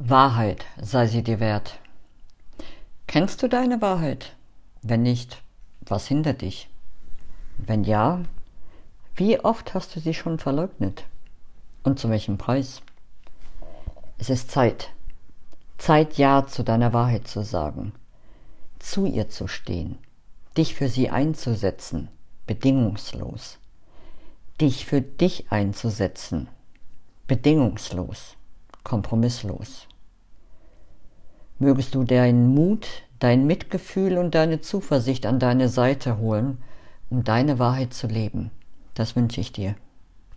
Wahrheit sei sie dir wert. Kennst du deine Wahrheit? Wenn nicht, was hindert dich? Wenn ja, wie oft hast du sie schon verleugnet? Und zu welchem Preis? Es ist Zeit. Zeit, Ja zu deiner Wahrheit zu sagen, zu ihr zu stehen, dich für sie einzusetzen, bedingungslos, dich für dich einzusetzen, bedingungslos, kompromisslos. Mögest du deinen Mut, dein Mitgefühl und deine Zuversicht an deine Seite holen, um deine Wahrheit zu leben. Das wünsche ich dir.